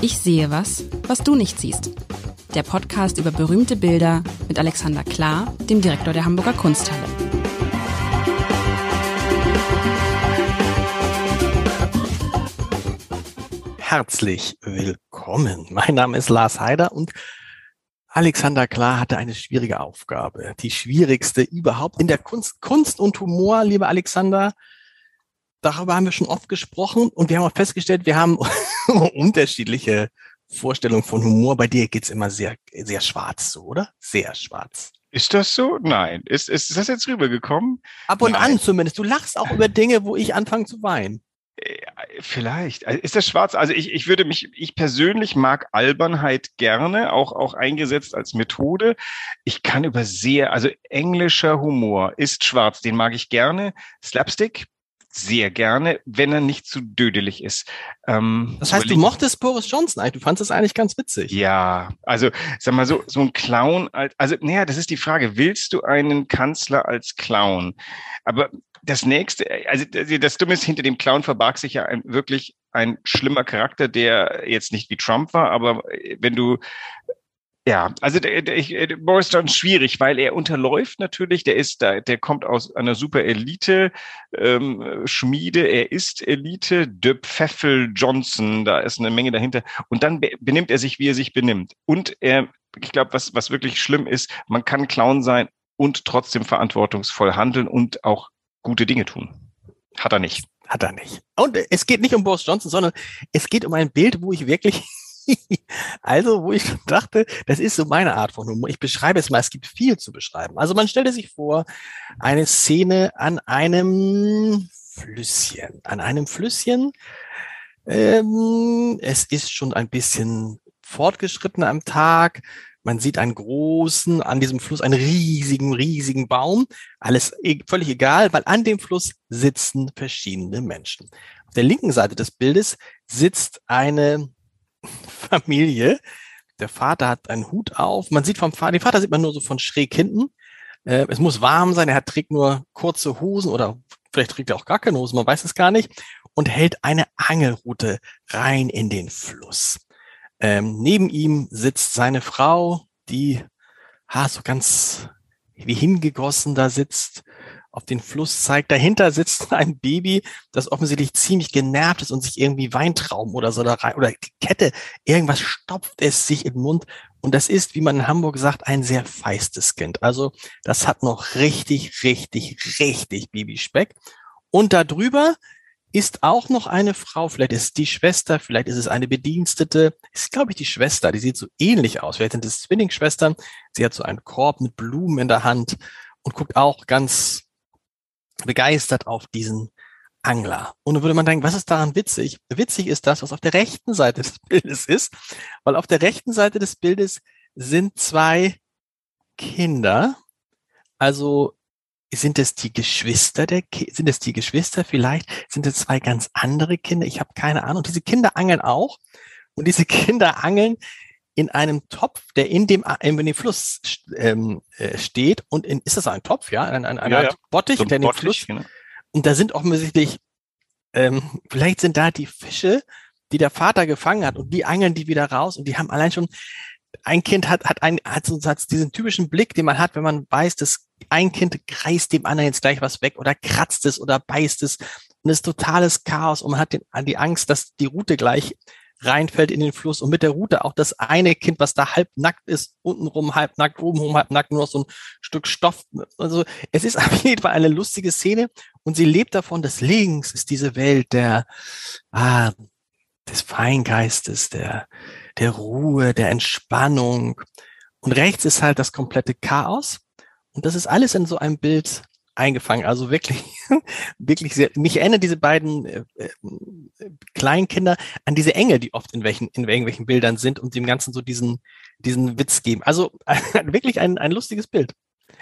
Ich sehe was, was du nicht siehst. Der Podcast über berühmte Bilder mit Alexander Klar, dem Direktor der Hamburger Kunsthalle. Herzlich willkommen. Mein Name ist Lars Heider und Alexander Klar hatte eine schwierige Aufgabe. Die schwierigste überhaupt in der Kunst. Kunst und Humor, lieber Alexander, darüber haben wir schon oft gesprochen und wir haben auch festgestellt, wir haben unterschiedliche Vorstellungen von Humor. Bei dir geht's immer sehr, sehr schwarz so, oder? Sehr schwarz. Ist das so? Nein. Ist, ist das jetzt rübergekommen? Ab und Nein. an zumindest. Du lachst auch über Dinge, wo ich anfange zu weinen. Äh, Vielleicht. Also Ist das schwarz? Also ich, ich würde mich, ich persönlich mag Albernheit gerne, auch, auch eingesetzt als Methode. Ich kann über sehr, also englischer Humor ist schwarz, den mag ich gerne. Slapstick sehr gerne, wenn er nicht zu dödelig ist. Ähm, Das heißt, du mochtest Boris Johnson eigentlich. Du fandest es eigentlich ganz witzig. Ja, also sag mal so, so ein Clown, als- also naja, das ist die Frage, willst du einen Kanzler als Clown? Aber das nächste, also das Dumme ist, hinter dem Clown verbarg sich ja ein, wirklich ein schlimmer Charakter, der jetzt nicht wie Trump war, aber wenn du ja, also der, der, der Boris Johnson schwierig, weil er unterläuft natürlich. Der ist da, der kommt aus einer super Elite ähm, Schmiede. Er ist Elite. De Pfeffel Johnson, da ist eine Menge dahinter. Und dann be benimmt er sich, wie er sich benimmt. Und er, ich glaube, was was wirklich schlimm ist, man kann Clown sein und trotzdem verantwortungsvoll handeln und auch gute Dinge tun. Hat er nicht. Hat er nicht. Und es geht nicht um Boris Johnson, sondern es geht um ein Bild, wo ich wirklich, also wo ich dachte, das ist so meine Art von Humor. Ich beschreibe es mal, es gibt viel zu beschreiben. Also man stellte sich vor, eine Szene an einem Flüsschen, an einem Flüsschen. Ähm, es ist schon ein bisschen fortgeschritten am Tag. Man sieht einen großen, an diesem Fluss einen riesigen, riesigen Baum. Alles e- völlig egal, weil an dem Fluss sitzen verschiedene Menschen. Auf der linken Seite des Bildes sitzt eine Familie. Der Vater hat einen Hut auf. Man sieht vom Vater, den Vater sieht man nur so von schräg hinten. Äh, es muss warm sein. Er hat, trägt nur kurze Hosen oder vielleicht trägt er auch gar keine Hosen, man weiß es gar nicht. Und hält eine Angelrute rein in den Fluss. Ähm, neben ihm sitzt seine Frau, die ha, so ganz wie hingegossen da sitzt, auf den Fluss zeigt. Dahinter sitzt ein Baby, das offensichtlich ziemlich genervt ist und sich irgendwie Weintrauben oder so da rein, oder Kette, irgendwas stopft es sich den Mund. Und das ist, wie man in Hamburg sagt, ein sehr feistes Kind. Also das hat noch richtig, richtig, richtig Babyspeck. Und darüber ist auch noch eine Frau, vielleicht ist es die Schwester, vielleicht ist es eine Bedienstete, ist glaube ich die Schwester, die sieht so ähnlich aus, vielleicht sind es Zwillingsschwestern, sie hat so einen Korb mit Blumen in der Hand und guckt auch ganz begeistert auf diesen Angler. Und dann würde man denken, was ist daran witzig? Witzig ist das, was auf der rechten Seite des Bildes ist, weil auf der rechten Seite des Bildes sind zwei Kinder, also sind es die Geschwister der Ki sind es die Geschwister vielleicht? Sind es zwei ganz andere Kinder? Ich habe keine Ahnung. Diese Kinder angeln auch. Und diese Kinder angeln in einem Topf der in dem in dem Fluss ähm, äh, steht und in, ist das ein Topf ja ein, ein, ein Ja, ja. Bottich So ein der in den Fluss genau. und da sind offensichtlich ähm, vielleicht sind da die Fische die der Vater gefangen hat und die angeln die wieder raus und die haben allein schon ein Kind hat, hat, ein, hat so hat diesen typischen Blick, den man hat, wenn man weiß, dass ein Kind reißt dem anderen jetzt gleich was weg oder kratzt es oder beißt es und es ist totales Chaos und man hat den, die Angst, dass die Route gleich reinfällt in den Fluss und mit der Route auch das eine Kind, was da halb nackt ist, untenrum halb nackt, obenrum halb nackt, nur noch so ein Stück Stoff. Also es ist auf jeden Fall eine lustige Szene und sie lebt davon, dass links ist diese Welt der, ah, des Feingeistes, der, der Ruhe, der Entspannung. Und rechts ist halt das komplette Chaos. Und das ist alles in so einem Bild eingefangen. Also wirklich, wirklich sehr, mich erinnern diese beiden äh, äh, Kleinkinder an diese Engel, die oft in welchen, in irgendwelchen Bildern sind und dem Ganzen so diesen, diesen Witz geben. Also wirklich ein, ein lustiges Bild.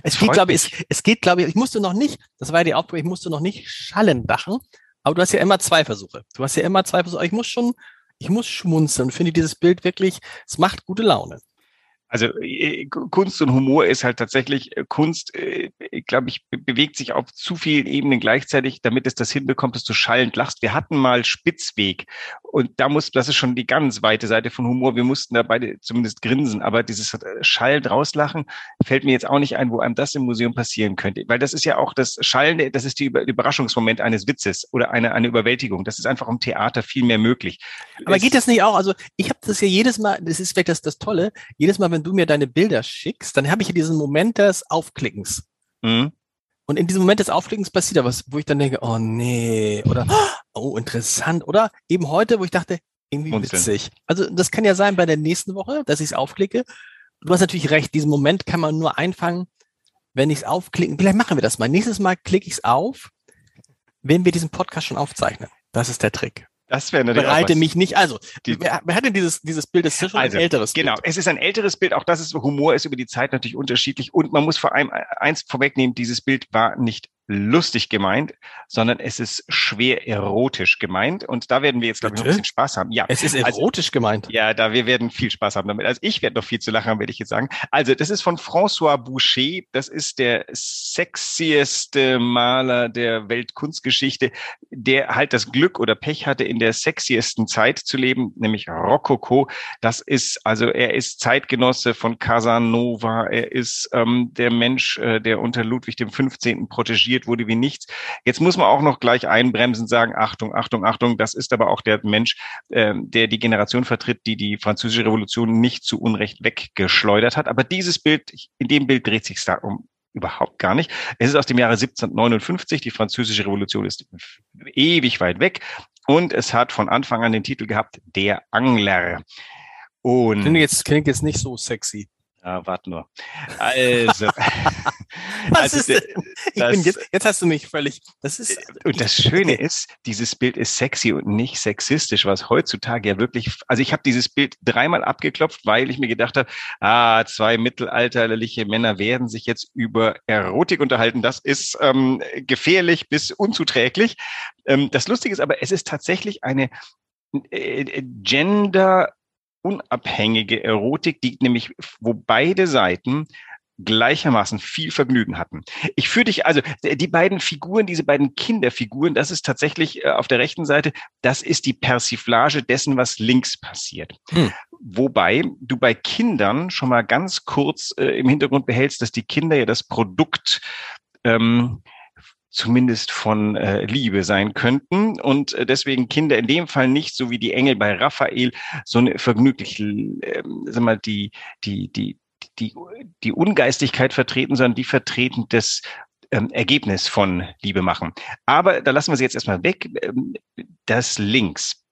Es geht, glaube ich, es, es geht, glaube ich, ich musste noch nicht, das war ja die Aufgabe, ich musste noch nicht schallen dachen, aber du hast ja immer zwei Versuche. Du hast ja immer zwei Versuche. Ich muss schon, ich muss schmunzeln. Finde dieses Bild wirklich, es macht gute Laune. Also äh, Kunst und Humor ist halt tatsächlich, äh, Kunst, äh, glaube ich, be bewegt sich auf zu vielen Ebenen gleichzeitig, damit es das hinbekommt, dass du schallend lachst. Wir hatten mal Spitzweg Und da muss, das ist schon die ganz weite Seite von Humor. Wir mussten da beide zumindest grinsen, aber dieses äh, Schall rauslachen fällt mir jetzt auch nicht ein, wo einem das im Museum passieren könnte. Weil das ist ja auch das Schallende, das ist die Überraschungsmoment eines Witzes oder eine, eine Überwältigung. Das ist einfach im Theater viel mehr möglich. Aber es geht das nicht auch? Also ich habe das ja jedes Mal, das ist vielleicht das, das Tolle, jedes Mal, wenn du mir deine Bilder schickst, dann habe ich ja diesen Moment des Aufklickens. Mhm. Und in diesem Moment des Aufklickens passiert da was, wo ich dann denke, oh nee, oder oh, interessant, oder eben heute, wo ich dachte, irgendwie Munzeln. witzig. Also das kann ja sein bei der nächsten Woche, dass ich es aufklicke. Du hast natürlich recht, diesen Moment kann man nur einfangen, wenn ich es aufklicken. Vielleicht machen wir das mal. Nächstes Mal klicke ich es auf, wenn wir diesen Podcast schon aufzeichnen. Das ist der Trick. Das wäre natürlich Bereite mich nicht. Also, die, wer, wer hat denn dieses, dieses Bild? Das ist schon also, ein älteres genau, Bild. Genau, es ist ein älteres Bild. Auch das ist, Humor ist über die Zeit natürlich unterschiedlich. Und man muss vor allem eins vorwegnehmen, dieses Bild war nicht lustig gemeint, sondern es ist schwer erotisch gemeint. Und da werden wir jetzt, glaube ich, noch ein bisschen Spaß haben. Ja. Es ist also erotisch also, gemeint. Ja, da wir werden viel Spaß haben damit. Also ich werde noch viel zu lachen haben, werde ich jetzt sagen. Also das ist von François Boucher. Das ist der sexieste Maler der Weltkunstgeschichte, der halt das Glück oder Pech hatte, in der sexiesten Zeit zu leben, nämlich Rokoko. Das ist, also er ist Zeitgenosse von Casanova. Er ist ähm, der Mensch, äh, der unter Ludwig dem 15. protegiert tituliert wurde wie nichts. Jetzt muss man auch noch gleich einbremsen, sagen, Achtung, Achtung, Achtung, das ist aber auch der Mensch, äh, der die Generation vertritt, die die französische Revolution nicht zu Unrecht weggeschleudert hat. Aber dieses Bild, in dem Bild dreht sich da um überhaupt gar nicht. Es ist aus dem Jahre 1759. Die französische Revolution ist ewig weit weg und es hat von Anfang an den Titel gehabt, Der Angler. Und klingt jetzt, klingt jetzt nicht so sexy. Ja, warte nur. Also, Was also, ist denn? Das, jetzt, jetzt hast du mich völlig. Das ist. Und das Schöne ist, dieses Bild ist sexy und nicht sexistisch, was heutzutage ja wirklich. Also ich habe dieses Bild dreimal abgeklopft, weil ich mir gedacht habe, ah, zwei mittelalterliche Männer werden sich jetzt über Erotik unterhalten. Das ist ähm, gefährlich bis unzuträglich. Ähm, das Lustige ist aber, es ist tatsächlich eine äh, Gender unabhängige Erotik, die nämlich, wo beide Seiten gleichermaßen viel Vergnügen hatten. Ich führe dich, also die beiden Figuren, diese beiden Kinderfiguren, das ist tatsächlich äh, auf der rechten Seite, das ist die Persiflage dessen, was links passiert. Hm. Wobei du bei Kindern schon mal ganz kurz äh, im Hintergrund behältst, dass die Kinder ja das Produkt ähm, zumindest von äh, Liebe sein könnten und äh, deswegen Kinder in dem Fall nicht so wie die Engel bei Raphael so eine vergnüglich, äh, sag mal, die, die, die, die, die Ungeistigkeit vertreten, sondern die vertreten das ähm, Ergebnis von Liebe machen. Aber da lassen wir sie jetzt erstmal weg. Ähm, das Links.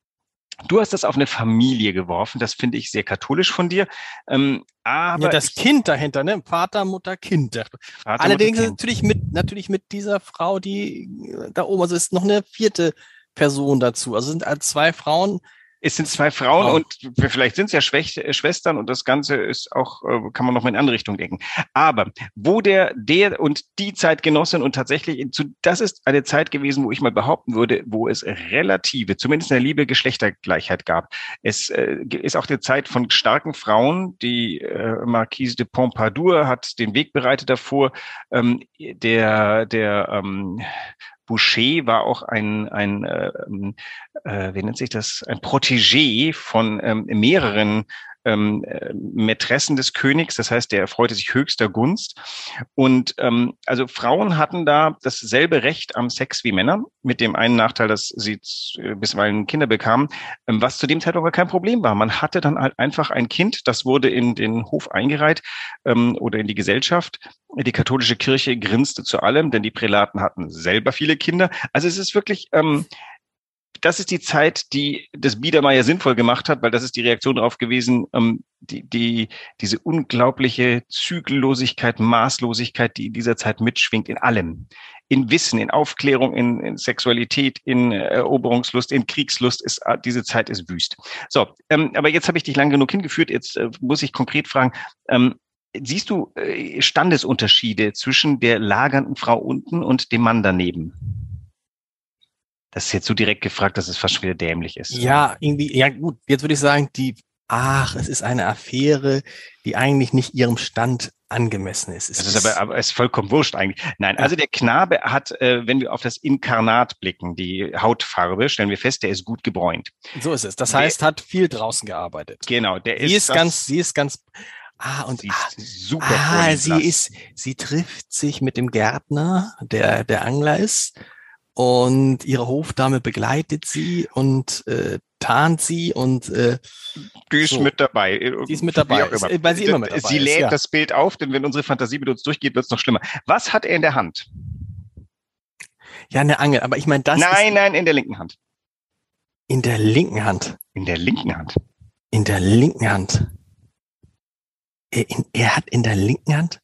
Du hast das auf eine Familie geworfen. Das finde ich sehr katholisch von dir. Ähm, aber ja, das ich, Kind dahinter, ne? Vater, Mutter, Kind. Vater, Allerdings Mutter, kind. natürlich mit natürlich mit dieser Frau, die da oben, also ist noch eine vierte Person dazu. Also sind zwei Frauen, es sind zwei Frauen oh. und vielleicht sind es ja Schwech Schwestern und das Ganze ist auch, äh, kann man noch mal in andere Richtung denken. Aber wo der, der und die Zeitgenossin und tatsächlich, zu, das ist eine Zeit gewesen, wo ich mal behaupten würde, wo es relative, zumindest in der Liebe, Geschlechtergleichheit gab. Es äh, ist auch die Zeit von starken Frauen. Die äh, Marquise de Pompadour hat den Weg bereitet davor. Ähm, der, der ähm, Boucher war auch ein, ein äh, äh, wie nennt sich das, ein Protégé von ähm, mehreren ähm, äh, Mätressen des Königs, das heißt, der erfreute sich höchster Gunst. Und ähm, also Frauen hatten da dasselbe Recht am Sex wie Männer, mit dem einen Nachteil, dass sie äh, bisweilen Kinder bekamen, ähm, was zu dem Zeitpunkt kein Problem war. Man hatte dann halt einfach ein Kind, das wurde in den Hof eingereiht ähm, oder in die Gesellschaft. Die katholische Kirche grinste zu allem, denn die Prälaten hatten selber viele Kinder. Also es ist wirklich ähm, das ist die Zeit, die das Biedermeier sinnvoll gemacht hat, weil das ist die Reaktion darauf gewesen, ähm, die, die, diese unglaubliche Zügellosigkeit, Maßlosigkeit, die in dieser Zeit mitschwingt, in allem. In Wissen, in Aufklärung, in, in Sexualität, in Eroberungslust, in Kriegslust, ist, äh, diese Zeit ist wüst. So, ähm, aber jetzt habe ich dich lang genug hingeführt, jetzt äh, muss ich konkret fragen, ähm, siehst du äh, Standesunterschiede zwischen der lagernden Frau unten und dem Mann daneben? Das ist jetzt so direkt gefragt, dass es fast wieder dämlich ist. Ja, irgendwie, ja gut, jetzt würde ich sagen, die, ach, es ist eine Affäre, die eigentlich nicht ihrem Stand angemessen ist. Es Das ist aber, aber ist vollkommen wurscht eigentlich. Nein, also der Knabe hat, äh, wenn wir auf das Inkarnat blicken, die Hautfarbe, stellen wir fest, der ist gut gebräunt. so ist es. Das Der- heißt, hat viel draußen gearbeitet. Genau, der Sie ist das- ganz, sie ist ganz, ah, und sie ah, ist super Ah, sie ist, sie trifft sich mit dem Gärtner, der der Angler ist, und ihre Hofdame begleitet sie und äh, tarnt sie und äh, Die ist so. mit dabei. Die ist mit dabei, ist- immer. weil sie immer mit dabei Sie ist, lädt ja. das Bild auf, denn wenn unsere Fantasie mit uns durchgeht, wird es noch schlimmer. Was hat er in der Hand? ja eine Angel. Aber ich meine, das nein, ist nein, in der linken Hand. in der linken Hand, In der linken Hand. in der linken Hand. Er, in, er hat in der linken Hand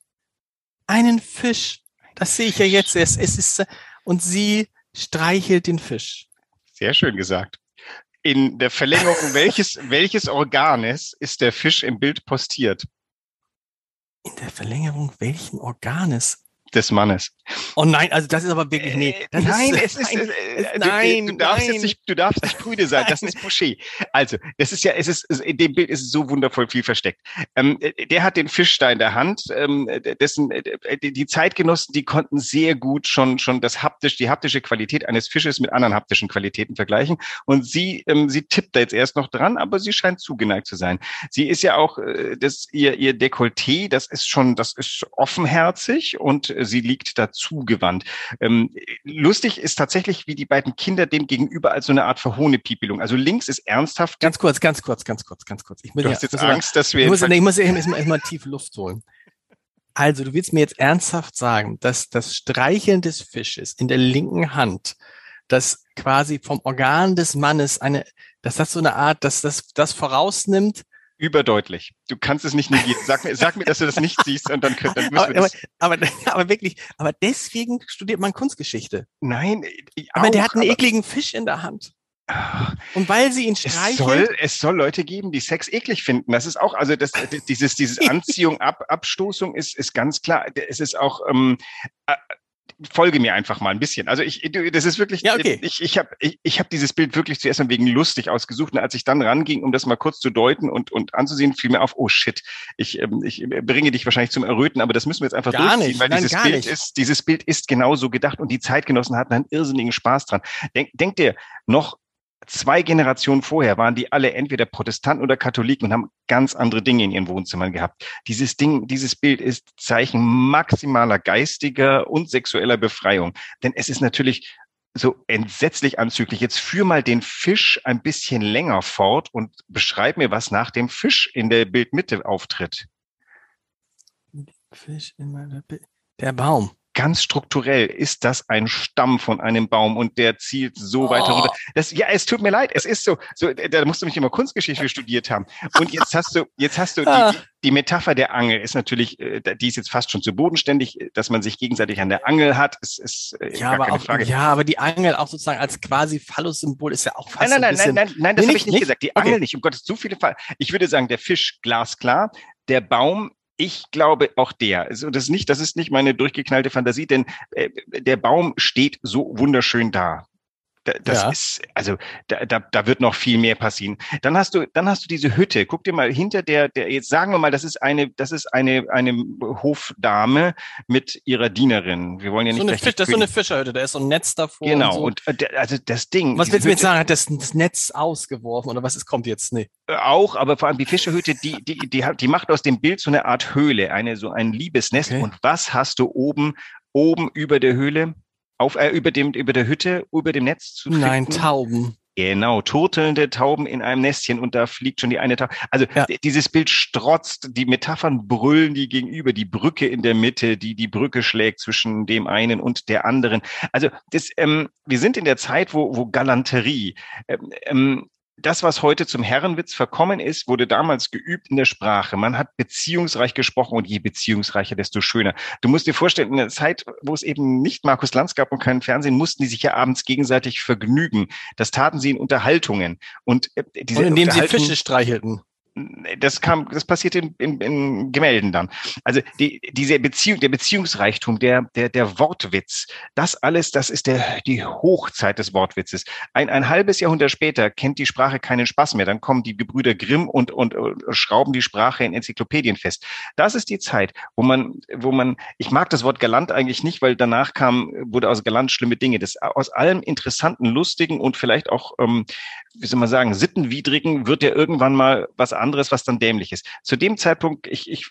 einen Fisch. Das sehe ich ja jetzt erst. Es ist äh, und sie streichelt den Fisch. Sehr schön gesagt. In der Verlängerung welches, welches Organes ist der Fisch im Bild postiert? In der Verlängerung welchen Organes? Des Mannes. Oh nein, also das ist aber wirklich nee. Äh, Das nein, ist, es ist, nein, äh, es- du, nein, du darfst nein. jetzt nicht, du darfst nicht prüde sein. Das ist Boucher. Also, das ist ja, es ist, in dem Bild ist so wundervoll viel versteckt. Ähm, äh, der hat den Fisch da in der Hand. Ähm, äh, dessen, äh, die Zeitgenossen, die konnten sehr gut schon, schon das haptisch, die haptische Qualität eines Fisches mit anderen haptischen Qualitäten vergleichen. Und sie, ähm, sie tippt da jetzt erst noch dran, aber sie scheint zugeneigt zu sein. Sie ist ja auch, äh, das, ihr, ihr Dekolleté, das ist schon, das ist offenherzig und äh, sie liegt da zugewandt. Ähm, lustig ist tatsächlich, wie die beiden Kinder dem gegenüber als so eine Art Verhohnepiepelung. Also links ist ernsthaft. Ganz kurz, ganz kurz, ganz kurz, ganz kurz. Ich muss du ja- hast jetzt Angst, dass wir Ich muss, nee, ich muss erstmal erstmal tief Luft holen. Also, du willst mir jetzt ernsthaft sagen, dass das Streicheln des Fisches in der linken Hand, das quasi vom Organ des Mannes eine, dass das so eine Art, dass das das vorausnimmt. Überdeutlich. Du kannst es nicht negieren. Sag mir, sag mir, dass du das nicht siehst und dann, können, dann müssen Aber, wir das. aber, aber, aber wirklich, aber deswegen studiert man Kunstgeschichte. Nein, Aber der auch, hat einen ekligen Fisch in der Hand. Ah, Und weil sie ihn Es streichelt, soll, es soll Leute geben, die Sex eklig finden. Das ist auch, also das, dieses, dieses Anziehung, Ab, Abstoßung ist, ist ganz klar. Es ist auch, ähm, äh, folge mir einfach mal ein bisschen. Also ich, das ist wirklich, Ja, okay. ich, ich habe ich, ich hab dieses Bild wirklich zuerst mal wegen lustig ausgesucht. Und als ich dann ranging, um das mal kurz zu deuten und, und anzusehen, fiel mir auf, oh shit, ich, ähm, ich bringe dich wahrscheinlich zum Erröten, aber das müssen wir jetzt einfach Gar durchziehen, nicht. weil Nein, dieses Bild nicht. ist, dieses Bild ist genauso gedacht und die Zeitgenossen hatten einen irrsinnigen Spaß dran. Denk, denk dir, noch zwei Generationen vorher waren die alle entweder Protestanten oder Katholiken und haben ganz andere Dinge in ihren Wohnzimmern gehabt. Dieses Ding, dieses Bild ist Zeichen maximaler geistiger und sexueller Befreiung. Denn es ist natürlich so entsetzlich anzüglich. Jetzt führ mal den Fisch ein bisschen länger fort und beschreib mir, was nach dem Fisch in der Bildmitte auftritt. Fisch in meiner Bi- der Baum. Ganz strukturell ist das ein Stamm von einem Baum und der zielt so weit Oh. herunter. Das, ja, es tut mir leid, es ist so, so, da musst du mich immer Kunstgeschichte studiert haben. Und jetzt hast du, jetzt hast du die, die Metapher der Angel ist natürlich, äh, die ist jetzt fast schon zu bodenständig, dass man sich gegenseitig an der Angel hat, ist, ist äh, Ja, aber auch, Frage. ja, aber die Angel auch sozusagen als quasi Phallus-Symbol ist ja auch fast Nein, nein, ein nein, nein, nein, nein, das habe ich nicht, gesagt. Die. Angel nicht, um Gottes, so viele Fall. Ich würde sagen, der Fisch glasklar, der Baum, ich glaube auch der. Also das ist nicht, das ist nicht meine durchgeknallte Fantasie, denn äh, der Baum steht so wunderschön da. Da- Das Ja. ist, also da, da, da wird noch viel mehr passieren. Dann hast du, dann hast du diese Hütte. Guck dir mal hinter der, der jetzt sagen wir mal, das ist eine, das ist eine eine Hofdame mit ihrer Dienerin. Wir wollen ja nicht so eine Fisch, das ist so eine Fischerhütte, da ist so ein Netz davor. Genau. Und so. Und äh, also das Ding. was willst du mir jetzt sagen? Hat das, das Netz ausgeworfen oder was ist, kommt jetzt? Nee. Äh, auch, aber vor allem die Fischerhütte, die, die, die, hat- die macht aus dem Bild so eine Art Höhle, eine, so ein Liebesnest. Okay. Und was hast du oben, oben über der Höhle, auf, äh, über dem, über der Hütte, über dem Netz zu Nein, finden? Tauben. Genau, turtelnde Tauben in einem Nestchen und da fliegt schon die eine Taube. Also Ja. dieses Bild strotzt, die Metaphern brüllen die gegenüber, die Brücke in der Mitte, die die Brücke schlägt zwischen dem einen und der anderen. Also das, ähm, wir sind in der Zeit, wo, wo Galanterie, ähm, ähm, das, was heute zum Herrenwitz verkommen ist, wurde damals geübt in der Sprache. Man hat beziehungsreich gesprochen und je beziehungsreicher, desto schöner. Du musst dir vorstellen, in der Zeit, wo es eben nicht Markus Lanz gab und kein Fernsehen, mussten die sich ja abends gegenseitig vergnügen. Das taten sie in Unterhaltungen. Und äh, diese Und indem sie Fische streichelten. Das kam, das passiert in, in, in Gemälden dann. Also die, diese Beziehung, der Beziehungsreichtum, der, der, der Wortwitz, das alles, das ist der, die Hochzeit des Wortwitzes. Ein, ein halbes Jahrhundert später kennt die Sprache keinen Spaß mehr. Dann kommen die Gebrüder Grimm und, und, und schrauben die Sprache in Enzyklopädien fest. Das ist die Zeit, wo man, wo man, ich mag das Wort galant eigentlich nicht, weil danach kam, wurde aus galant schlimme Dinge. Das aus allem interessanten, lustigen und vielleicht auch, ähm, wie soll man sagen, sittenwidrigen wird ja irgendwann mal was anderes, was dann dämlich ist. Zu dem Zeitpunkt, ich, ich,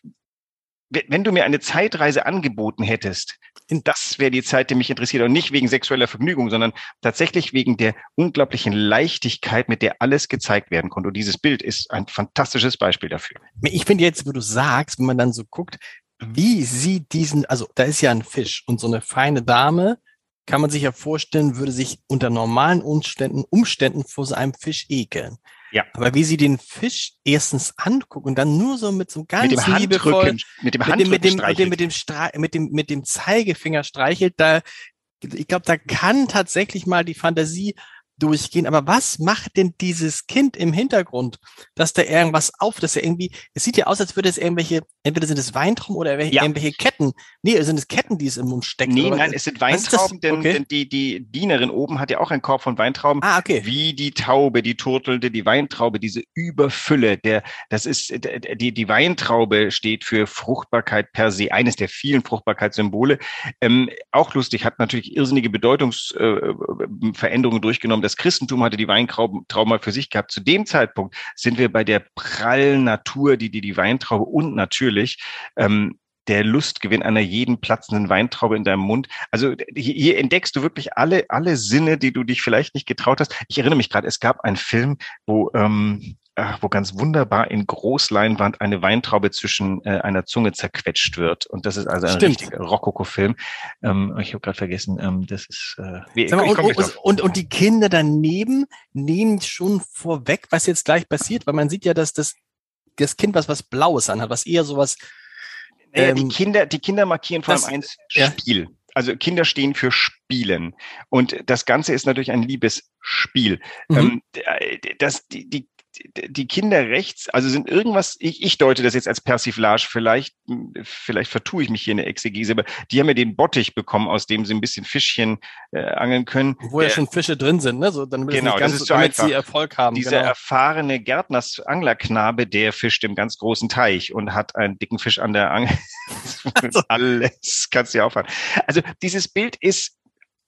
wenn du mir eine Zeitreise angeboten hättest, das wäre die Zeit, die mich interessiert und nicht wegen sexueller Vergnügung, sondern tatsächlich wegen der unglaublichen Leichtigkeit, mit der alles gezeigt werden konnte. Und dieses Bild ist ein fantastisches Beispiel dafür. Ich finde jetzt, wo du sagst, wenn man dann so guckt, wie sie diesen, also da ist ja ein Fisch und so eine feine Dame, kann man sich ja vorstellen, würde sich unter normalen Umständen, Umständen vor so einem Fisch ekeln. Ja. Aber wie sie den Fisch erstens angucken und dann nur so mit so ganz mit dem liebevoll, mit dem Handrücken mit dem, mit dem, mit dem, mit dem, mit dem Zeigefinger streichelt, da, ich glaube, da kann tatsächlich mal die Fantasie durchgehen. Aber was macht denn dieses Kind im Hintergrund, dass da irgendwas auf, dass er irgendwie, es sieht ja aus, als würde es irgendwelche, entweder sind es Weintrauben oder irgendwelche, ja. irgendwelche Ketten. Nee, sind es Ketten, die es im Mund stecken? Nee, nein, es sind Weintrauben, denn, okay. denn, die, die Dienerin oben hat ja auch einen Korb von Weintrauben. Ah, okay. Wie die Taube, die Turtelte, die Weintraube, diese Überfülle, der, das ist, die, die Weintraube steht für Fruchtbarkeit per se, eines der vielen Fruchtbarkeitssymbole. Ähm, auch lustig, hat natürlich irrsinnige Bedeutungsveränderungen äh, durchgenommen das Christentum hatte die Weintraube mal für sich gehabt. Zu dem Zeitpunkt sind wir bei der prallen Natur, die die, die Weintraube und natürlich ähm, der Lustgewinn einer jeden platzenden Weintraube in deinem Mund. Also hier, hier entdeckst du wirklich alle, alle Sinne, die du dich vielleicht nicht getraut hast. Ich erinnere mich gerade, es gab einen Film, wo ähm, wo ganz wunderbar in Großleinwand eine Weintraube zwischen äh, einer Zunge zerquetscht wird. Und das ist also ein Stimmt. richtiger Rokoko-Film. Ähm, ich habe gerade vergessen, ähm, das ist äh, wie, mal, und, und, und, und, die Kinder daneben nehmen schon vorweg, was jetzt gleich passiert, weil man sieht ja, dass das, das Kind was was Blaues anhat, was eher sowas. Ähm, die Kinder, die Kinder markieren vor allem eins Spiel. Ja. Also Kinder stehen für Spielen. Und das Ganze ist natürlich ein Liebesspiel. Mhm. Ähm, das, die, die die Kinder rechts, also sind irgendwas, ich, ich deute das jetzt als Persiflage, vielleicht, vielleicht vertue ich mich hier in der Exegese, aber die haben ja den Bottich bekommen, aus dem sie ein bisschen Fischchen äh, angeln können. Wo ja schon Fische drin sind, ne? So, dann genau, ganz, das ist so damit einfach. sie Erfolg haben. Dieser genau. erfahrene Gärtners-Anglerknabe, der fischt im ganz großen Teich und hat einen dicken Fisch an der Angel. also. Alles kannst du ja aufhören. Also dieses Bild ist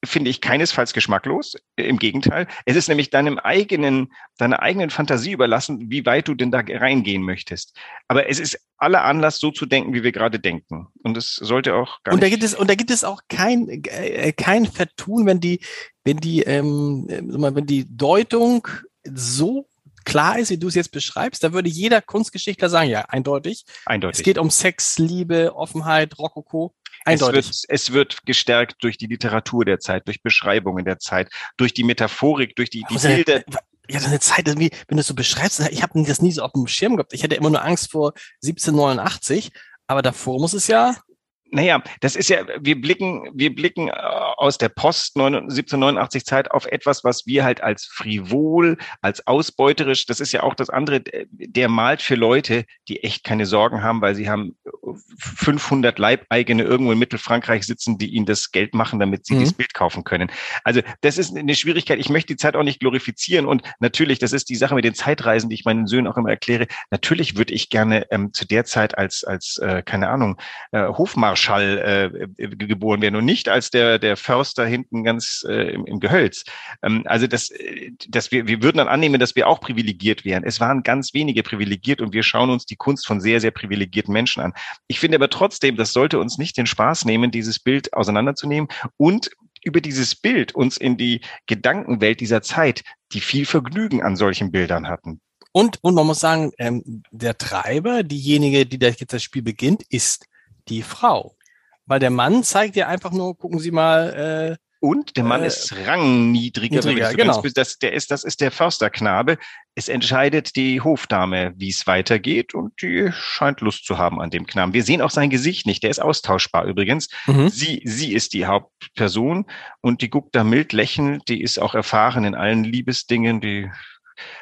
finde ich keinesfalls geschmacklos. Im Gegenteil. Es ist nämlich deinem eigenen, deiner eigenen Fantasie überlassen, wie weit du denn da reingehen möchtest. Aber es ist aller Anlass, so zu denken, wie wir gerade denken. Und es sollte auch gar und da gibt es Und da gibt es auch kein, äh, kein Vertun, wenn die, wenn die, ähm, wenn die Deutung so klar ist, wie du es jetzt beschreibst, da würde jeder Kunstgeschichtler sagen, ja, eindeutig. Eindeutig. Es geht um Sex, Liebe, Offenheit, Rokoko. Eindeutig. Es wird, es wird gestärkt durch die Literatur der Zeit, durch Beschreibungen der Zeit, durch die Metaphorik, durch die, die also, Bilder. Ja, so eine Zeit, wenn du es so beschreibst, ich habe das nie so auf dem Schirm gehabt. Ich hätte immer nur Angst vor 1789, aber davor muss es ja naja, das ist ja, wir blicken, wir blicken äh, aus der Post 1789 Zeit auf etwas, was wir halt als frivol, als ausbeuterisch, das ist ja auch das andere, der malt für Leute, die echt keine Sorgen haben, weil sie haben 500 Leibeigene irgendwo in Mittelfrankreich sitzen, die ihnen das Geld machen, damit sie mhm. dieses Bild kaufen können. Also das ist eine Schwierigkeit. Ich möchte die Zeit auch nicht glorifizieren und natürlich, das ist die Sache mit den Zeitreisen, die ich meinen Söhnen auch immer erkläre. Natürlich würde ich gerne ähm, zu der Zeit als, als äh, keine Ahnung, äh, Hofmarsch Marschall äh, geboren werden und nicht als der, der Förster hinten ganz äh, im, im Gehölz. Ähm, also das, äh, dass wir, wir würden dann annehmen, dass wir auch privilegiert wären. Es waren ganz wenige privilegiert und wir schauen uns die Kunst von sehr, sehr privilegierten Menschen an. Ich finde aber trotzdem, das sollte uns nicht den Spaß nehmen, dieses Bild auseinanderzunehmen und über dieses Bild uns in die Gedankenwelt dieser Zeit, die viel Vergnügen an solchen Bildern hatten. Und, und man muss sagen, ähm, der Treiber, diejenige, die da jetzt das Spiel beginnt, ist die Frau. Weil der Mann zeigt ja einfach nur, gucken Sie mal, äh, und der Mann äh, ist rangniedriger. Niedriger, genau. das, der ist, das ist der Försterknabe. Es entscheidet die Hofdame, wie es weitergeht und die scheint Lust zu haben an dem Knaben. Wir sehen auch sein Gesicht nicht. Der ist austauschbar übrigens. Mhm. Sie, sie ist die Hauptperson und die guckt da mild lächelnd. Die ist auch erfahren in allen Liebesdingen. Die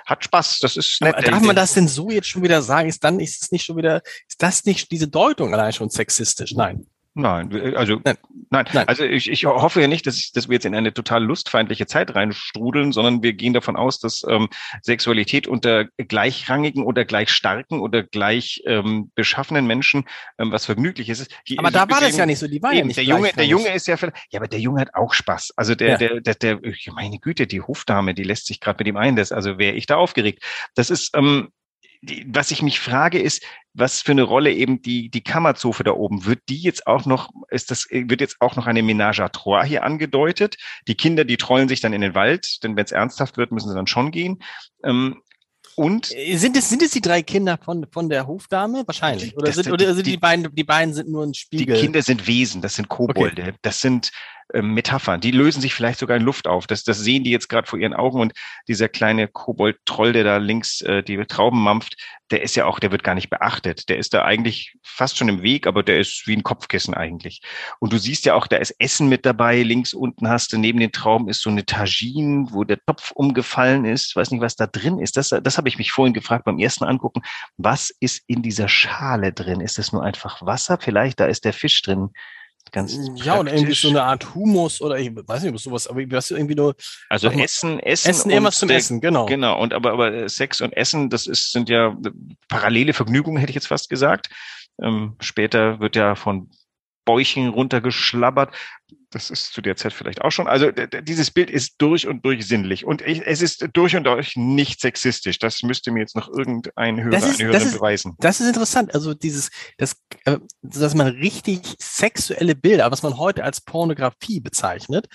hat Spaß. Das ist nett. Aber darf man das denn so jetzt schon wieder sagen? Ist dann, ist es nicht schon wieder, ist das nicht diese Deutung allein schon sexistisch? Nein. Nein, also nein, nein. nein. Also ich, ich hoffe ja nicht, dass, ich, dass wir jetzt in eine total lustfeindliche Zeit reinstrudeln, sondern wir gehen davon aus, dass ähm, Sexualität unter gleichrangigen oder gleich starken oder gleich ähm, beschaffenen Menschen ähm, was Vergnügliches ist. Hier, aber da war das ja nicht so, die war eben, ja nicht der Junge, der Junge ist ja, ja, aber der Junge hat auch Spaß. Also der, ja. der, der, der, meine Güte, die Hofdame, die lässt sich gerade mit ihm ein. Das, also wäre ich da aufgeregt. Das ist, ähm, die, was ich mich frage, ist, was für eine Rolle eben die, die Kammerzofe da oben, wird die jetzt auch noch, ist das, wird jetzt auch noch eine Ménage à trois hier angedeutet? Die Kinder, die trollen sich dann in den Wald, denn wenn es ernsthaft wird, müssen sie dann schon gehen. Ähm, und äh, sind es, sind es die drei Kinder von, von der Hofdame? Wahrscheinlich. Oder sind, oder sind die, die, beiden, die beiden sind nur ein Spiegel? Die Kinder sind Wesen, das sind Kobolde. Okay. Das sind äh, Metaphern. Die lösen sich vielleicht sogar in Luft auf. Das, das sehen die jetzt gerade vor ihren Augen. Und dieser kleine Kobold-Troll, der da links äh, die Trauben mampft, der ist ja auch, der wird gar nicht beachtet. Der ist da eigentlich fast schon im Weg, aber der ist wie ein Kopfkissen eigentlich. Und du siehst ja auch, da ist Essen mit dabei. Links unten hast du neben den Trauben ist so eine Tagine, wo der Topf umgefallen ist. Weiß nicht, was da drin ist. Das, das habe ich mich vorhin gefragt beim ersten Angucken. Was ist in dieser Schale drin? Ist das nur einfach Wasser? Vielleicht, da ist der Fisch drin. Ganz ja, oder irgendwie so eine Art Humus oder ich weiß nicht, ob sowas, aber hast du irgendwie nur. Also Essen, Essen. Essen, irgendwas zum Essen, genau. Genau. Und aber, aber Sex und Essen, das ist, sind ja parallele Vergnügungen, hätte ich jetzt fast gesagt. Ähm, später wird ja von Bäuchen runtergeschlabbert. Das ist zu der Zeit vielleicht auch schon. Also dieses Bild ist durch und durch sinnlich. Und ich, es ist durch und durch nicht sexistisch. Das müsste mir jetzt noch irgendein Hörer, ist, eine Hörerin ist, beweisen. Das ist interessant. Also dieses, das, äh, dass man richtig sexuelle Bilder, was man heute als Pornografie bezeichnet,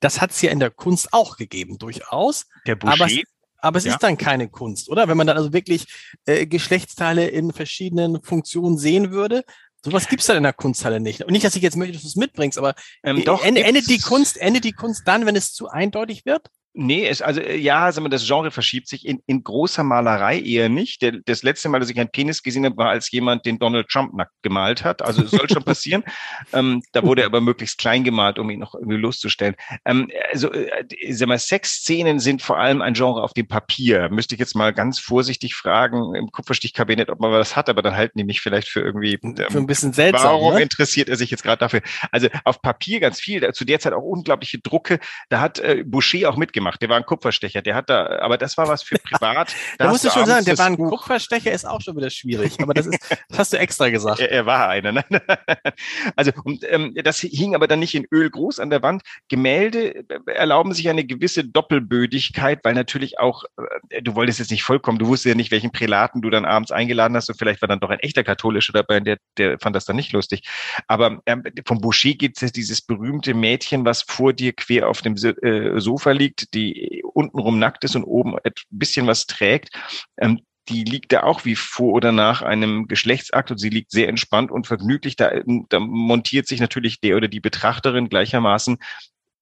das hat es ja in der Kunst auch gegeben, durchaus. Der Boucher, aber es, aber es ja. ist dann keine Kunst, oder? Wenn man dann also wirklich äh, Geschlechtsteile in verschiedenen Funktionen sehen würde, Sowas gibt's dann in der Kunsthalle nicht. Und nicht, dass ich jetzt möchte, dass du es mitbringst, aber ähm, doch, endet die Kunst, endet die Kunst dann, wenn es zu eindeutig wird? Nee, es, also äh, ja, sagen wir, das Genre verschiebt sich in, in großer Malerei eher nicht. Der, das letzte Mal, dass ich einen Penis gesehen habe, war, als jemand den Donald Trump nackt gemalt hat. Also es soll schon passieren. ähm, da wurde er aber möglichst klein gemalt, um ihn noch irgendwie loszustellen. Ähm, also, äh, sag mal, Sexszenen sind vor allem ein Genre auf dem Papier. Müsste ich jetzt mal ganz vorsichtig fragen im Kupferstichkabinett, ob man was hat, aber dann halten die mich vielleicht für irgendwie ähm, für ein bisschen seltsam. Warum ne? interessiert er sich jetzt gerade dafür? Also auf Papier ganz viel. Zu der Zeit auch unglaubliche Drucke. Da hat äh, Boucher auch mitgemacht gemacht. Der war ein Kupferstecher. Der hat da, aber das war was für privat. Da, da musst du schon sagen, der war ein Buch. Kupferstecher, ist auch schon wieder schwierig. Aber das ist, das hast du extra gesagt. Er, er war einer. Ne? also und, ähm, das hing aber dann nicht in Öl groß an der Wand. Gemälde äh, erlauben sich eine gewisse Doppelbödigkeit, weil natürlich auch, äh, du wolltest jetzt nicht vollkommen, du wusstest ja nicht, welchen Prälaten du dann abends eingeladen hast und vielleicht war dann doch ein echter Katholischer dabei, der, der fand das dann nicht lustig. Aber ähm, vom Boucher gibt es dieses berühmte Mädchen, was vor dir quer auf dem äh, Sofa liegt, die untenrum nackt ist und oben ein bisschen was trägt. Ähm, die liegt da auch wie vor oder nach einem Geschlechtsakt und sie liegt sehr entspannt und vergnüglich. Da, da montiert sich natürlich der oder die Betrachterin gleichermaßen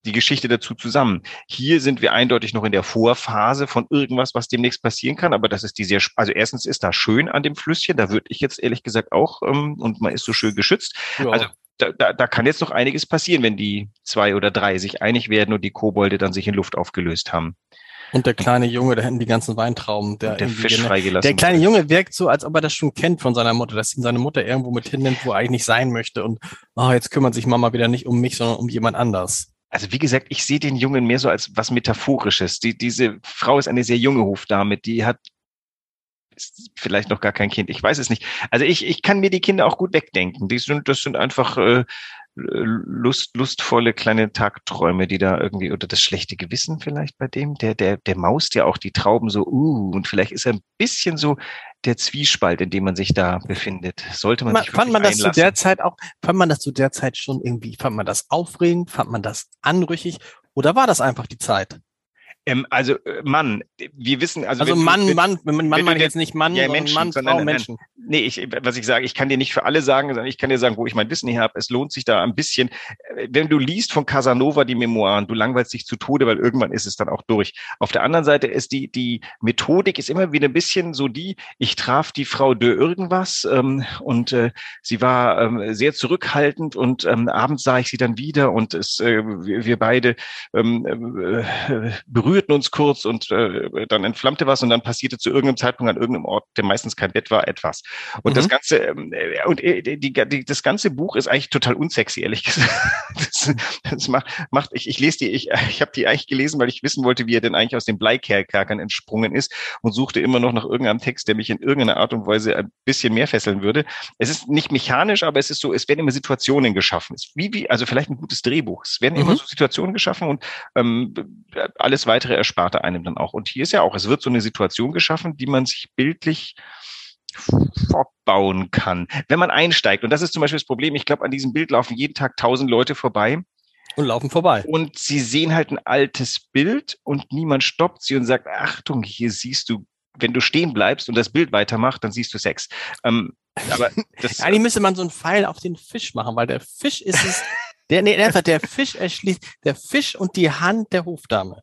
die Geschichte dazu zusammen. Hier sind wir eindeutig noch in der Vorphase von irgendwas, was demnächst passieren kann, aber das ist die sehr, also erstens ist da schön an dem Flüsschen, da würde ich jetzt ehrlich gesagt auch, ähm, und man ist so schön geschützt. Ja. Also da, da, da kann jetzt noch einiges passieren, wenn die zwei oder drei sich einig werden und die Kobolde dann sich in Luft aufgelöst haben. Und der kleine Junge, da hinten die ganzen Weintrauben. Der, der Fisch freigelassen. Der kleine Junge wirkt so, als ob er das schon kennt von seiner Mutter, dass ihn seine Mutter irgendwo mit hinnimmt, wo er eigentlich nicht sein möchte. Und oh, jetzt kümmert sich Mama wieder nicht um mich, sondern um jemand anders. Also wie gesagt, ich sehe den Jungen mehr so als was Metaphorisches. Die, diese Frau ist eine sehr junge Hofdame, die hat vielleicht noch gar kein Kind, ich weiß es nicht. Also ich, ich kann mir die Kinder auch gut wegdenken. Die sind, das sind einfach äh, lust, lustvolle kleine Tagträume, die da irgendwie, oder das schlechte Gewissen vielleicht bei dem, der, der, der maust ja auch die Trauben so, uh, und vielleicht ist er ein bisschen so der Zwiespalt, in dem man sich da befindet. Sollte man, man sich Fand man das einlassen. zu der Zeit auch, fand man das zu der Zeit schon irgendwie, fand man das aufregend, fand man das anrüchig, oder war das einfach die Zeit? Ähm, also äh, Mann, wir wissen, also, also wenn, Mann, wenn, Mann, wenn, Mann meine ich jetzt nicht Mann, ja, Menschen, Mann, Frau, Menschen. nee, ich, was ich sage, ich kann dir nicht für alle sagen, sondern ich kann dir sagen, wo ich mein Wissen her habe. Es lohnt sich da ein bisschen. Äh, wenn du liest von Casanova die Memoiren, du langweilst dich zu Tode, weil irgendwann ist es dann auch durch. Auf der anderen Seite ist die, die Methodik ist immer wieder ein bisschen so die, ich traf die Frau de irgendwas ähm, und äh, sie war ähm, sehr zurückhaltend und ähm, abends sah ich sie dann wieder und es, äh, wir, wir beide ähm, äh, berührten uns kurz und äh, dann entflammte was und dann passierte zu irgendeinem Zeitpunkt an irgendeinem Ort, der meistens kein Bett war, etwas. Und mhm. das ganze ähm, äh, und äh, die, die, das ganze Buch ist eigentlich total unsexy, ehrlich gesagt. Das, das macht, macht ich, ich lese die, ich, ich habe die eigentlich gelesen, weil ich wissen wollte, wie er denn eigentlich aus den Bleikerkern entsprungen ist und suchte immer noch nach irgendeinem Text, der mich in irgendeiner Art und Weise ein bisschen mehr fesseln würde. Es ist nicht mechanisch, aber es ist so, es werden immer Situationen geschaffen. Wie, wie, also vielleicht ein gutes Drehbuch. Es werden mhm. immer so Situationen geschaffen und ähm, alles weitere ersparte einem dann auch. Und hier ist ja auch, es wird so eine Situation geschaffen, die man sich bildlich fortbauen kann, wenn man einsteigt. Und das ist zum Beispiel das Problem. Ich glaube, an diesem Bild laufen jeden Tag tausend Leute vorbei. Und laufen vorbei. Und sie sehen halt ein altes Bild und niemand stoppt sie und sagt, Achtung, hier siehst du, wenn du stehen bleibst und das Bild weitermacht, dann siehst du Sex. Ähm, aber das, Eigentlich müsste man so einen Pfeil auf den Fisch machen, weil der Fisch ist es, der, nee, einfach der Fisch erschließt, der Fisch und die Hand der Hofdame.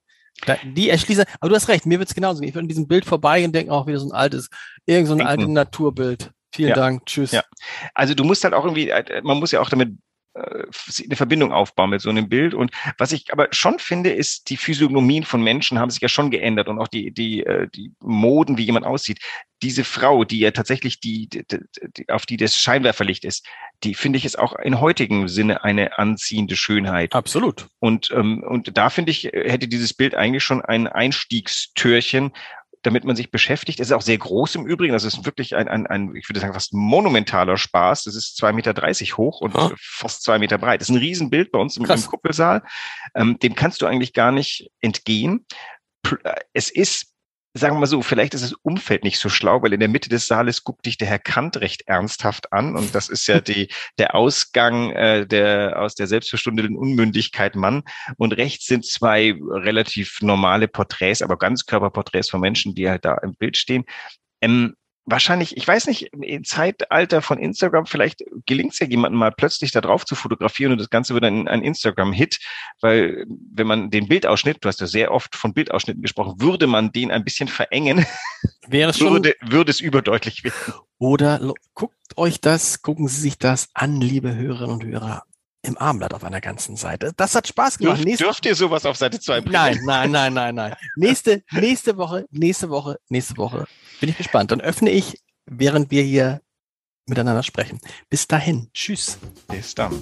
Die erschließen, aber du hast recht, mir wird's genauso. Ich würde in diesem Bild vorbei und denke auch wieder so ein altes, irgend so ein altes Naturbild. Vielen ja. Dank, tschüss. Ja. Also du musst halt auch irgendwie, äh, man muss ja auch damit eine Verbindung aufbauen mit so einem Bild. Und was ich aber schon finde, ist, die Physiognomien von Menschen haben sich ja schon geändert und auch die, die, äh, die Moden, wie jemand aussieht. Diese Frau, die ja tatsächlich die, die, die auf die das Scheinwerferlicht ist, die finde ich ist auch in heutigem Sinne eine anziehende Schönheit. Absolut. Und, ähm, und da finde ich, hätte dieses Bild eigentlich schon ein Einstiegstürchen, damit man sich beschäftigt. Es ist auch sehr groß im Übrigen. Das ist wirklich ein, ein, ein ich würde sagen, fast monumentaler Spaß. Das ist zwei Meter dreißig hoch und oh. fast zwei Meter breit. Das ist ein Riesenbild bei uns im, im Kuppelsaal. Ähm, dem kannst du eigentlich gar nicht entgehen. Äh, es ist sagen wir mal so, vielleicht ist das Umfeld nicht so schlau, weil in der Mitte des Saales guckt dich der Herr Kant recht ernsthaft an und das ist ja die, der Ausgang äh, der aus der selbstverstundeten Unmündigkeit Mann und rechts sind zwei relativ normale Porträts, aber Ganzkörperporträts von Menschen, die halt da im Bild stehen. Ähm, wahrscheinlich, ich weiß nicht, im Zeitalter von Instagram, vielleicht gelingt es ja jemandem mal plötzlich da drauf zu fotografieren und das Ganze wird ein, ein Instagram-Hit, weil wenn man den Bildausschnitt, du hast ja sehr oft von Bildausschnitten gesprochen, würde man den ein bisschen verengen, wäre es schon, würde, würde es überdeutlich werden. Oder guckt euch das, gucken Sie sich das an, liebe Hörerinnen und Hörer im Armblatt auf einer ganzen Seite. Das hat Spaß gemacht. Dürf, nächste, dürft ihr sowas auf Seite 2 bringen? Nein, nein, nein, nein, nein. nächste, nächste Woche, nächste Woche, nächste Woche. Bin ich gespannt. Dann öffne ich, während wir hier miteinander sprechen. Bis dahin. Tschüss. Bis dann.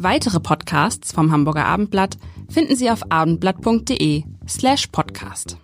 Weitere Podcasts vom Hamburger Abendblatt finden Sie auf abendblatt.de slash podcast.